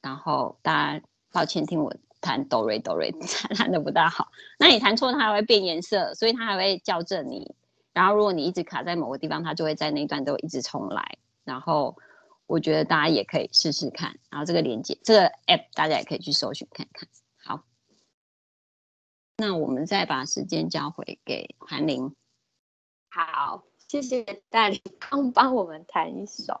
然后大家抱歉听我弹哆瑞哆瑞 弹的不大好，那你弹错它还会变颜色，所以它还会校正你。然后如果你一直卡在某个地方，它就会在那一段都一直重来。然后我觉得大家也可以试试看，然后这个连接这个 app 大家也可以去搜寻看看。好，那我们再把时间交回给韩玲。好，谢谢大林帮帮我们弹一首。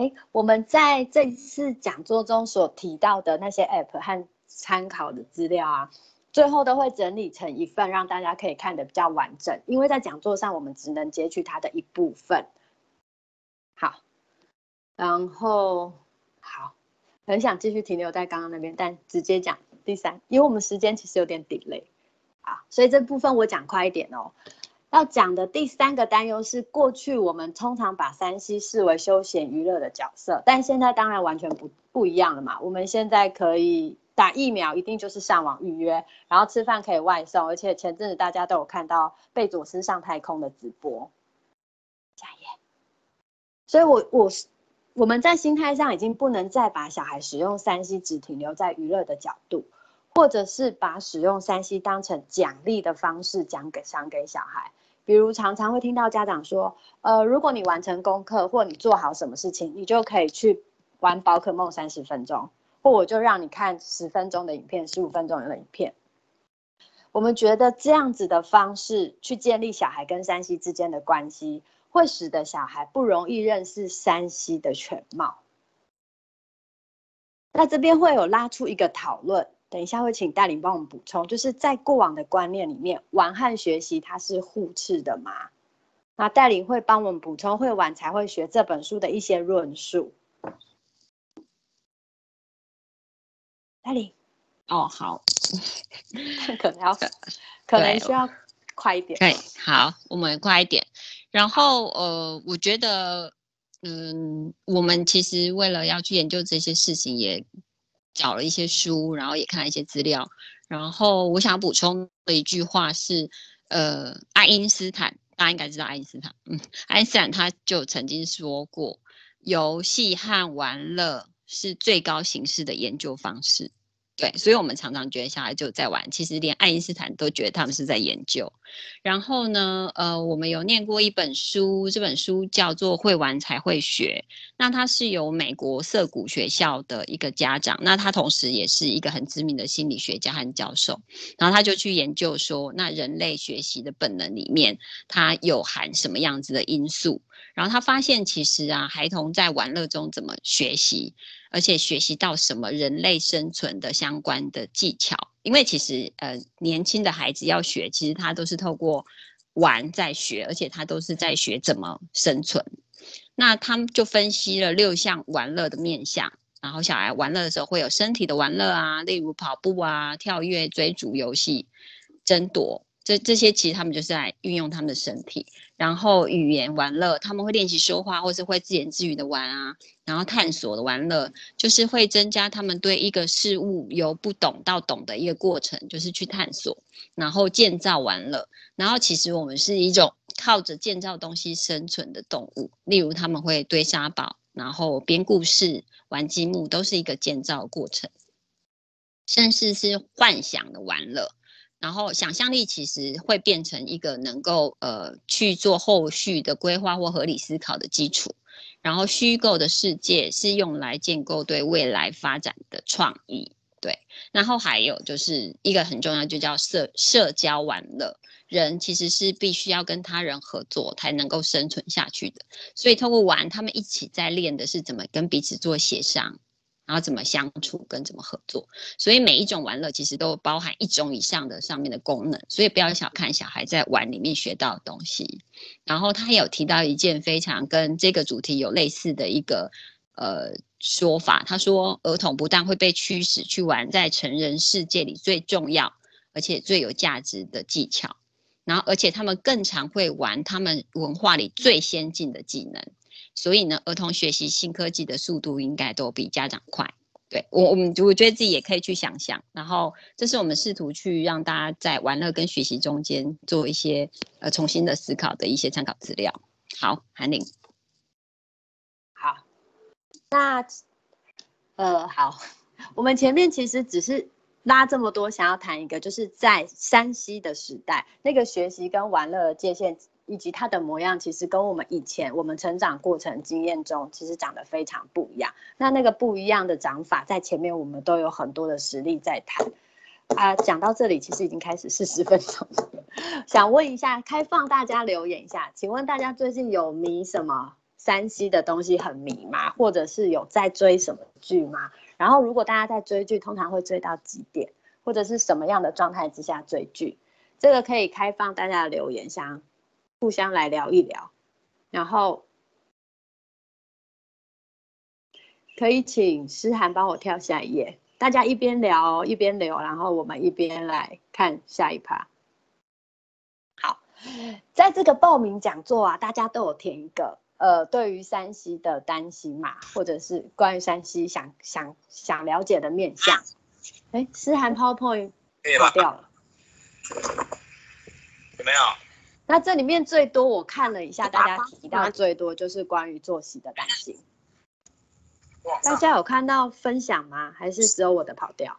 哎，我们在这次讲座中所提到的那些 app 和参考的资料啊，最后都会整理成一份，让大家可以看得比较完整。因为在讲座上，我们只能截取它的一部分。好，然后好，很想继续停留在刚刚那边，但直接讲第三，因为我们时间其实有点 delay。好，所以这部分我讲快一点哦。要讲的第三个担忧是，过去我们通常把三 C 视为休闲娱乐的角色，但现在当然完全不不一样了嘛。我们现在可以打疫苗，一定就是上网预约，然后吃饭可以外送，而且前阵子大家都有看到贝佐斯上太空的直播。下一页。所以我我是我们在心态上已经不能再把小孩使用三 C 只停留在娱乐的角度。或者是把使用三 C 当成奖励的方式讲给想给小孩，比如常常会听到家长说，呃，如果你完成功课或你做好什么事情，你就可以去玩宝可梦三十分钟，或我就让你看十分钟的影片、十五分钟的影片。我们觉得这样子的方式去建立小孩跟山西之间的关系，会使得小孩不容易认识山西的全貌。那这边会有拉出一个讨论。等一下会请戴琳帮我们补充，就是在过往的观念里面，玩和学习它是互斥的吗？那戴琳会帮我们补充，会玩才会学这本书的一些论述。戴琳，哦好，可能要 可能需要快一点。对，好，我们快一点。然后呃，我觉得嗯，我们其实为了要去研究这些事情也。找了一些书，然后也看了一些资料，然后我想补充的一句话是，呃，爱因斯坦，大家应该知道爱因斯坦，嗯，爱因斯坦他就曾经说过，游戏和玩乐是最高形式的研究方式。对，所以我们常常觉得小孩就在玩，其实连爱因斯坦都觉得他们是在研究。然后呢，呃，我们有念过一本书，这本书叫做《会玩才会学》，那它是由美国涩谷学校的一个家长，那他同时也是一个很知名的心理学家和教授，然后他就去研究说，那人类学习的本能里面，它有含什么样子的因素？然后他发现，其实啊，孩童在玩乐中怎么学习？而且学习到什么人类生存的相关的技巧，因为其实呃年轻的孩子要学，其实他都是透过玩在学，而且他都是在学怎么生存。那他们就分析了六项玩乐的面向，然后小孩玩乐的时候会有身体的玩乐啊，例如跑步啊、跳跃、追逐游戏、争夺。这这些其实他们就是在运用他们的身体，然后语言玩乐，他们会练习说话，或是会自言自语的玩啊，然后探索的玩乐，就是会增加他们对一个事物由不懂到懂的一个过程，就是去探索，然后建造玩乐，然后其实我们是一种靠着建造东西生存的动物，例如他们会堆沙堡，然后编故事、玩积木，都是一个建造过程，甚至是幻想的玩乐。然后想象力其实会变成一个能够呃去做后续的规划或合理思考的基础，然后虚构的世界是用来建构对未来发展的创意，对。然后还有就是一个很重要，就叫社社交玩乐，人其实是必须要跟他人合作才能够生存下去的，所以通过玩，他们一起在练的是怎么跟彼此做协商。然后怎么相处跟怎么合作，所以每一种玩乐其实都包含一种以上的上面的功能，所以不要小看小孩在玩里面学到的东西。然后他有提到一件非常跟这个主题有类似的一个呃说法，他说儿童不但会被驱使去玩在成人世界里最重要而且最有价值的技巧，然后而且他们更常会玩他们文化里最先进的技能。所以呢，儿童学习新科技的速度应该都比家长快。对我，我们我觉得自己也可以去想象。然后，这是我们试图去让大家在玩乐跟学习中间做一些呃重新的思考的一些参考资料。好，韩玲。好，那呃好，我们前面其实只是拉这么多，想要谈一个，就是在山西的时代，那个学习跟玩乐的界限以及它的模样，其实跟我们以前我们成长过程经验中，其实长得非常不一样。那那个不一样的长法，在前面我们都有很多的实例在谈。啊，讲到这里，其实已经开始四十分钟，想问一下，开放大家留言一下，请问大家最近有迷什么山西的东西很迷吗？或者是有在追什么剧吗？然后如果大家在追剧，通常会追到几点，或者是什么样的状态之下追剧？这个可以开放大家的留言箱，互相来聊一聊。然后可以请诗涵帮我跳下一页。大家一边聊一边聊，然后我们一边来看下一趴。好，在这个报名讲座啊，大家都有填一个呃，对于山西的担心嘛，或者是关于山西想想想了解的面向。哎，诗涵 PowerPoint 跑掉了，有没有？那这里面最多我看了一下，大家提到最多就是关于作息的担心。大家有看到分享吗？还是只有我的跑掉？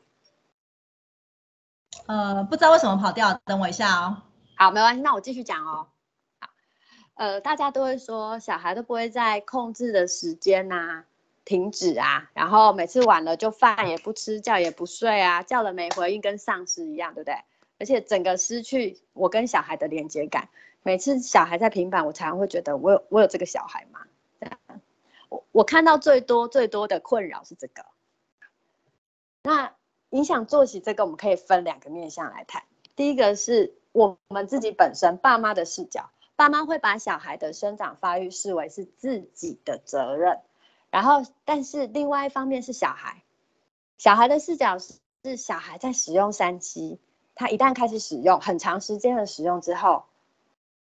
呃，不知道为什么跑掉，等我一下哦。好，没关系，那我继续讲哦。好，呃，大家都会说小孩都不会在控制的时间呐停止啊，然后每次晚了就饭也不吃，觉也不睡啊，叫了没回应，跟丧尸一样，对不对？而且整个失去我跟小孩的连接感。每次小孩在平板，我常常会觉得我有我有这个小孩吗？我我看到最多最多的困扰是这个，那影响作息这个我们可以分两个面向来谈。第一个是我们自己本身爸妈的视角，爸妈会把小孩的生长发育视为是自己的责任，然后但是另外一方面是小孩，小孩的视角是小孩在使用三 C，他一旦开始使用很长时间的使用之后。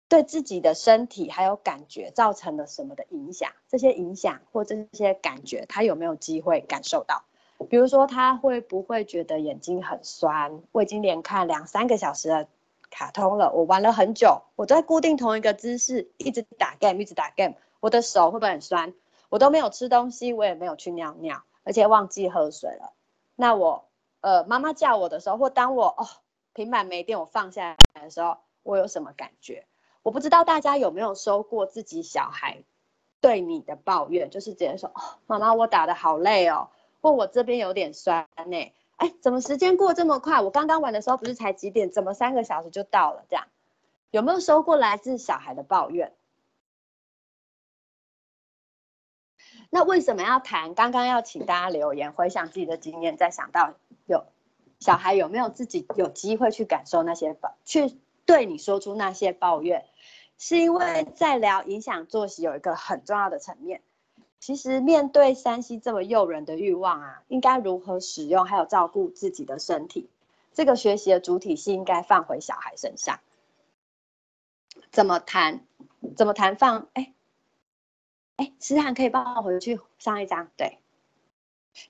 对自己的身体还有感觉造成了什么的影响？这些影响或这些感觉，他有没有机会感受到？比如说，他会不会觉得眼睛很酸？我已经连看两三个小时的卡通了，我玩了很久，我在固定同一个姿势，一直打 game，一直打 game，我的手会不会很酸？我都没有吃东西，我也没有去尿尿，而且忘记喝水了。那我，呃，妈妈叫我的时候，或当我哦平板没电，我放下来的时候，我有什么感觉？我不知道大家有没有收过自己小孩对你的抱怨，就是直接说：“哦，妈妈，我打的好累哦，或我这边有点酸呢。”哎，怎么时间过这么快？我刚刚玩的时候不是才几点？怎么三个小时就到了？这样有没有收过来自小孩的抱怨？那为什么要谈？刚刚要请大家留言，回想自己的经验，再想到有小孩有没有自己有机会去感受那些抱，去对你说出那些抱怨。是因为在聊影响作息有一个很重要的层面，其实面对山西这么诱人的欲望啊，应该如何使用，还有照顾自己的身体，这个学习的主体是应该放回小孩身上。怎么谈？怎么谈放？哎哎，思涵可以帮我回去上一张。对，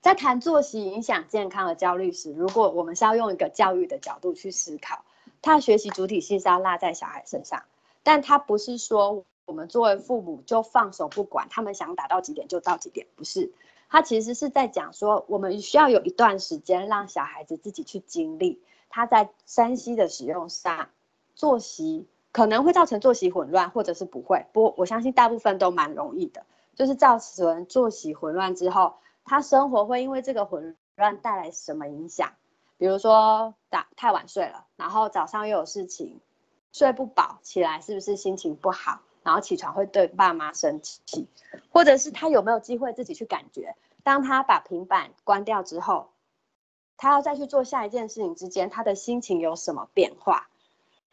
在谈作息影响健康的焦虑时，如果我们是要用一个教育的角度去思考，他的学习主体性是要落在小孩身上。但他不是说我们作为父母就放手不管，他们想打到几点就到几点，不是。他其实是在讲说，我们需要有一段时间让小孩子自己去经历，他在山西的使用上，作息可能会造成作息混乱，或者是不会。不我相信大部分都蛮容易的，就是造成作息混乱之后，他生活会因为这个混乱带来什么影响？比如说打太晚睡了，然后早上又有事情。睡不饱，起来是不是心情不好？然后起床会对爸妈生气，或者是他有没有机会自己去感觉？当他把平板关掉之后，他要再去做下一件事情之间，他的心情有什么变化？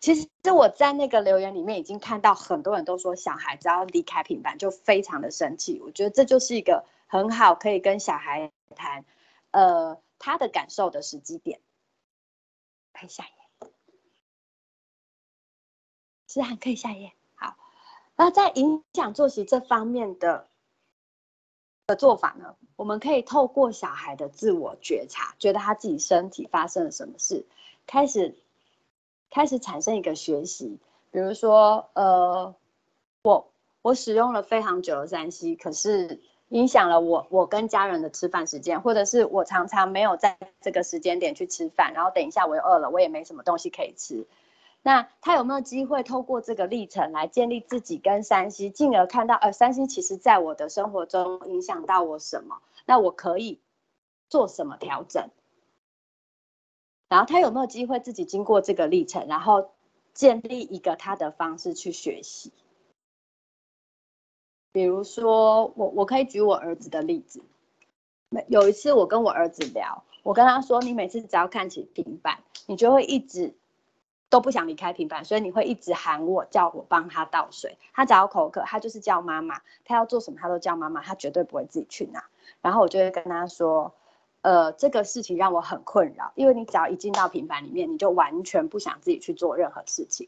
其实我在那个留言里面已经看到很多人都说，小孩只要离开平板就非常的生气。我觉得这就是一个很好可以跟小孩谈，呃，他的感受的时机点。看下一页。是涵可以下一页。好，那在影响作息这方面的的做法呢？我们可以透过小孩的自我觉察，觉得他自己身体发生了什么事，开始开始产生一个学习。比如说，呃，我我使用了非常久的三 C，可是影响了我我跟家人的吃饭时间，或者是我常常没有在这个时间点去吃饭，然后等一下我又饿了，我也没什么东西可以吃。那他有没有机会透过这个历程来建立自己跟山西，进而看到呃山西其实在我的生活中影响到我什么？那我可以做什么调整？然后他有没有机会自己经过这个历程，然后建立一个他的方式去学习？比如说，我我可以举我儿子的例子。有一次我跟我儿子聊，我跟他说：“你每次只要看起平板，你就会一直都不想离开平板，所以你会一直喊我，叫我帮他倒水。他只要口渴，他就是叫妈妈。他要做什么，他都叫妈妈，他绝对不会自己去拿。然后我就会跟他说：，呃，这个事情让我很困扰，因为你只要一进到平板里面，你就完全不想自己去做任何事情。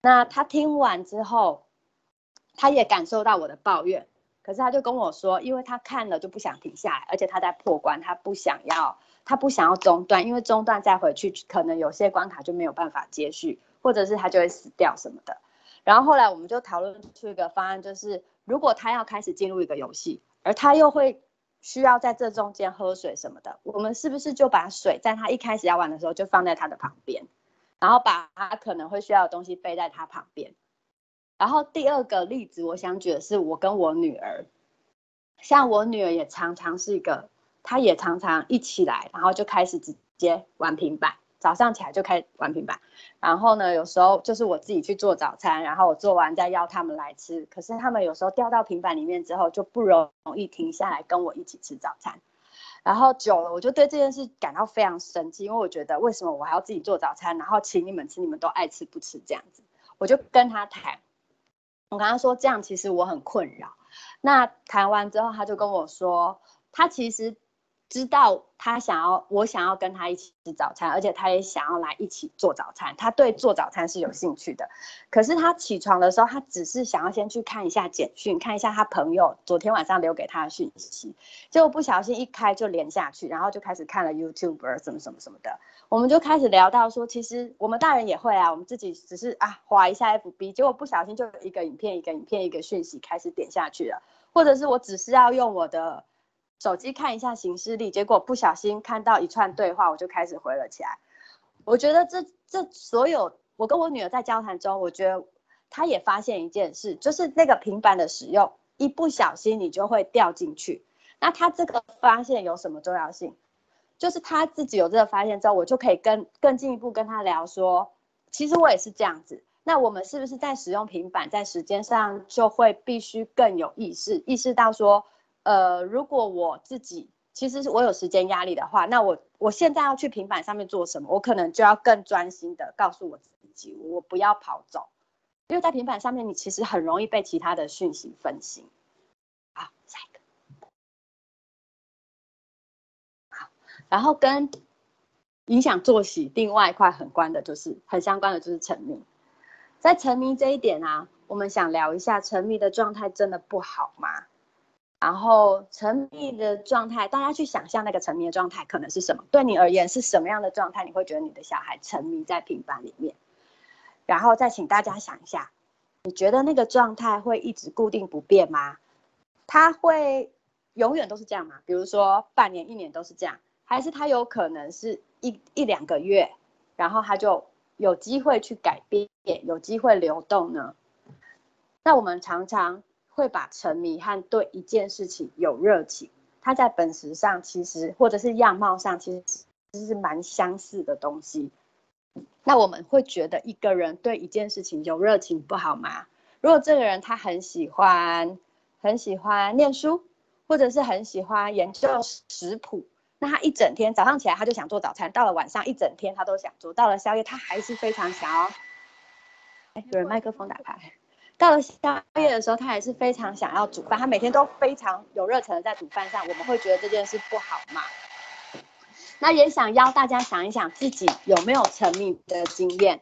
那他听完之后。他也感受到我的抱怨，可是他就跟我说，因为他看了就不想停下来，而且他在破关，他不想要，他不想要中断，因为中断再回去，可能有些关卡就没有办法接续，或者是他就会死掉什么的。然后后来我们就讨论出一个方案，就是如果他要开始进入一个游戏，而他又会需要在这中间喝水什么的，我们是不是就把水在他一开始要玩的时候就放在他的旁边，然后把他可能会需要的东西备在他旁边。然后第二个例子，我想举的是我跟我女儿，像我女儿也常常是一个，她也常常一起来，然后就开始直接玩平板，早上起来就开始玩平板，然后呢，有时候就是我自己去做早餐，然后我做完再邀他们来吃，可是他们有时候掉到平板里面之后，就不容易停下来跟我一起吃早餐，然后久了，我就对这件事感到非常生气，因为我觉得为什么我还要自己做早餐，然后请你们吃，你们都爱吃不吃这样子，我就跟他谈。我跟他说这样其实我很困扰。那谈完之后，他就跟我说，他其实。知道他想要，我想要跟他一起吃早餐，而且他也想要来一起做早餐。他对做早餐是有兴趣的，可是他起床的时候，他只是想要先去看一下简讯，看一下他朋友昨天晚上留给他的讯息。结果不小心一开就连下去，然后就开始看了 YouTube 什么什么什么的。我们就开始聊到说，其实我们大人也会啊，我们自己只是啊划一下 FB，结果不小心就一个影片一个影片一个讯息开始点下去了，或者是我只是要用我的。手机看一下行事历，结果不小心看到一串对话，我就开始回了起来。我觉得这这所有，我跟我女儿在交谈中，我觉得她也发现一件事，就是那个平板的使用，一不小心你就会掉进去。那她这个发现有什么重要性？就是她自己有这个发现之后，我就可以跟更进一步跟她聊说，其实我也是这样子。那我们是不是在使用平板，在时间上就会必须更有意识，意识到说？呃，如果我自己其实是我有时间压力的话，那我我现在要去平板上面做什么？我可能就要更专心的告诉我自己，我不要跑走，因为在平板上面你其实很容易被其他的讯息分心。好，下一个。好，然后跟影响作息另外一块很关的就是很相关的就是沉迷，在沉迷这一点啊，我们想聊一下沉迷的状态真的不好吗？然后沉迷的状态，大家去想象那个沉迷的状态可能是什么？对你而言是什么样的状态？你会觉得你的小孩沉迷在平板里面？然后再请大家想一下，你觉得那个状态会一直固定不变吗？他会永远都是这样吗？比如说半年、一年都是这样，还是他有可能是一一两个月，然后他就有机会去改变，有机会流动呢？那我们常常。会把沉迷和对一件事情有热情，它在本质上其实或者是样貌上其实其实是蛮相似的东西。那我们会觉得一个人对一件事情有热情不好吗？如果这个人他很喜欢很喜欢念书，或者是很喜欢研究食谱，那他一整天早上起来他就想做早餐，到了晚上一整天他都想做，到了宵夜他还是非常想要。哎，有人麦克风打 开。到了宵夜的时候，他还是非常想要煮饭。他每天都非常有热忱的在煮饭上。我们会觉得这件事不好吗？那也想邀大家想一想自己有没有沉迷的经验。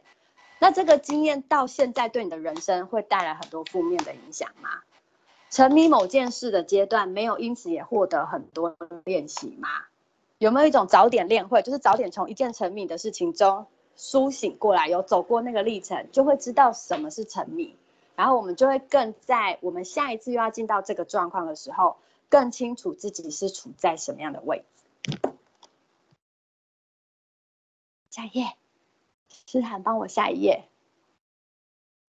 那这个经验到现在对你的人生会带来很多负面的影响吗？沉迷某件事的阶段没有因此也获得很多练习吗？有没有一种早点练会，就是早点从一件沉迷的事情中苏醒过来，有走过那个历程，就会知道什么是沉迷。然后我们就会更在我们下一次又要进到这个状况的时候，更清楚自己是处在什么样的位置。下一页，诗涵帮我下一页。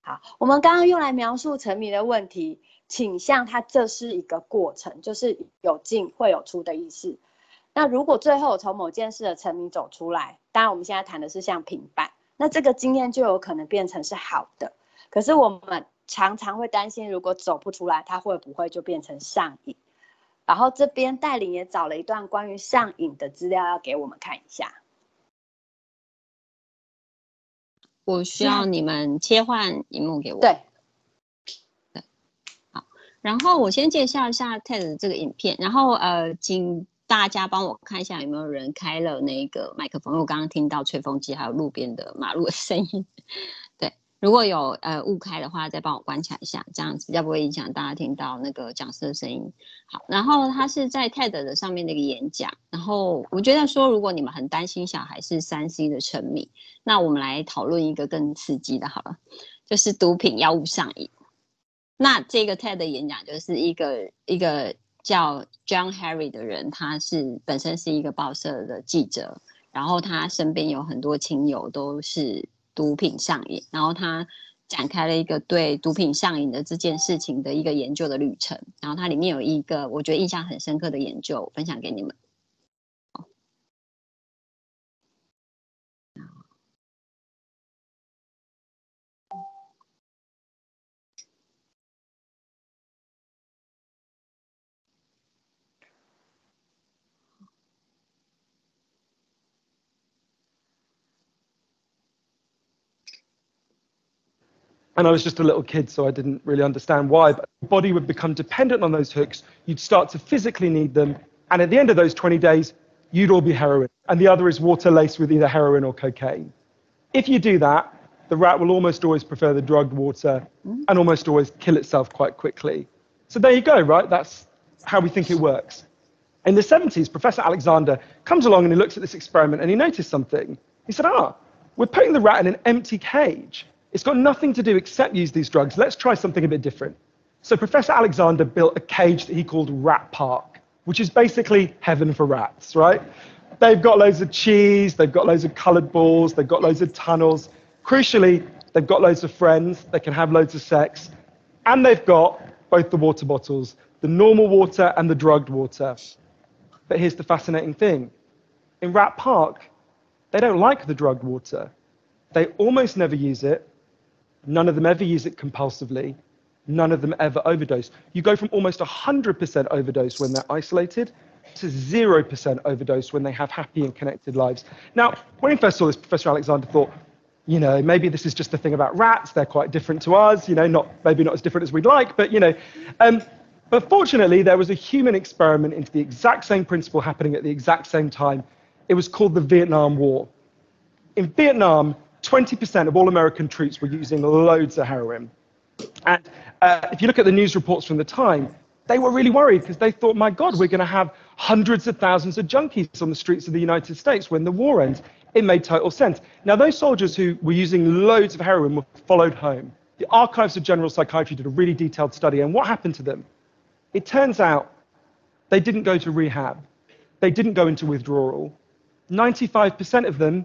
好，我们刚刚用来描述沉迷的问题倾向，它这是一个过程，就是有进会有出的意思。那如果最后从某件事的沉迷走出来，当然我们现在谈的是像平板，那这个经验就有可能变成是好的。可是我们常常会担心，如果走不出来，它会不会就变成上瘾？然后这边带领也找了一段关于上瘾的资料要给我们看一下。我需要你们切换荧幕给我。对，对，好。然后我先介绍一下 TED 这个影片，然后呃，请大家帮我看一下有没有人开了那个麦克风，因为我刚刚听到吹风机还有路边的马路的声音。如果有呃误开的话，再帮我关起来一下，这样子比较不会影响大家听到那个讲师的声音。好，然后他是在 TED 的上面的一个演讲，然后我觉得说，如果你们很担心小孩是三 C 的沉迷，那我们来讨论一个更刺激的，好了，就是毒品药物上瘾。那这个 TED 演讲就是一个一个叫 John Harry 的人，他是本身是一个报社的记者，然后他身边有很多亲友都是。毒品上瘾，然后他展开了一个对毒品上瘾的这件事情的一个研究的旅程，然后它里面有一个我觉得印象很深刻的研究，分享给你们。And I was just a little kid, so I didn't really understand why. But the body would become dependent on those hooks. You'd start to physically need them. And at the end of those 20 days, you'd all be heroin. And the other is water laced with either heroin or cocaine. If you do that, the rat will almost always prefer the drugged water and almost always kill itself quite quickly. So there you go, right? That's how we think it works. In the 70s, Professor Alexander comes along and he looks at this experiment and he noticed something. He said, ah, we're putting the rat in an empty cage. It's got nothing to do except use these drugs. Let's try something a bit different. So Professor Alexander built a cage that he called Rat Park, which is basically heaven for rats, right? They've got loads of cheese, they've got loads of colored balls, they've got loads of tunnels. Crucially, they've got loads of friends, they can have loads of sex, and they've got both the water bottles, the normal water and the drugged water. But here's the fascinating thing. In Rat Park, they don't like the drugged water. They almost never use it, None of them ever use it compulsively. None of them ever overdose. You go from almost 100% overdose when they're isolated to 0% overdose when they have happy and connected lives. Now, when he first saw this, Professor Alexander thought, you know, maybe this is just a thing about rats. They're quite different to us, you know, not, maybe not as different as we'd like, but, you know. Um, but fortunately, there was a human experiment into the exact same principle happening at the exact same time. It was called the Vietnam War. In Vietnam, 20% of all American troops were using loads of heroin. And uh, if you look at the news reports from the time, they were really worried because they thought, my God, we're going to have hundreds of thousands of junkies on the streets of the United States when the war ends. It made total sense. Now, those soldiers who were using loads of heroin were followed home. The Archives of General Psychiatry did a really detailed study, and what happened to them? It turns out they didn't go to rehab, they didn't go into withdrawal. 95% of them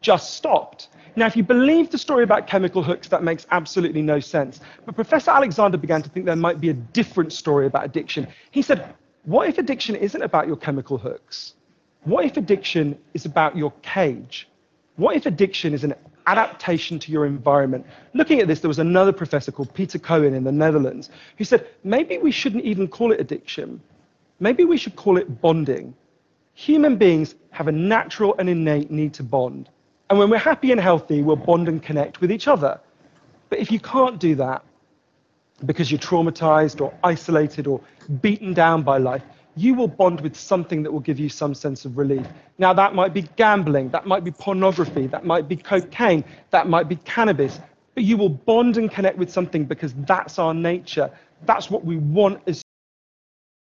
just stopped. Now, if you believe the story about chemical hooks, that makes absolutely no sense. But Professor Alexander began to think there might be a different story about addiction. He said, What if addiction isn't about your chemical hooks? What if addiction is about your cage? What if addiction is an adaptation to your environment? Looking at this, there was another professor called Peter Cohen in the Netherlands who said, maybe we shouldn't even call it addiction. Maybe we should call it bonding. Human beings have a natural and innate need to bond. And when we're happy and healthy, we'll bond and connect with each other. But if you can't do that because you're traumatized or isolated or beaten down by life, you will bond with something that will give you some sense of relief. Now, that might be gambling, that might be pornography, that might be cocaine, that might be cannabis, but you will bond and connect with something because that's our nature. That's what we want as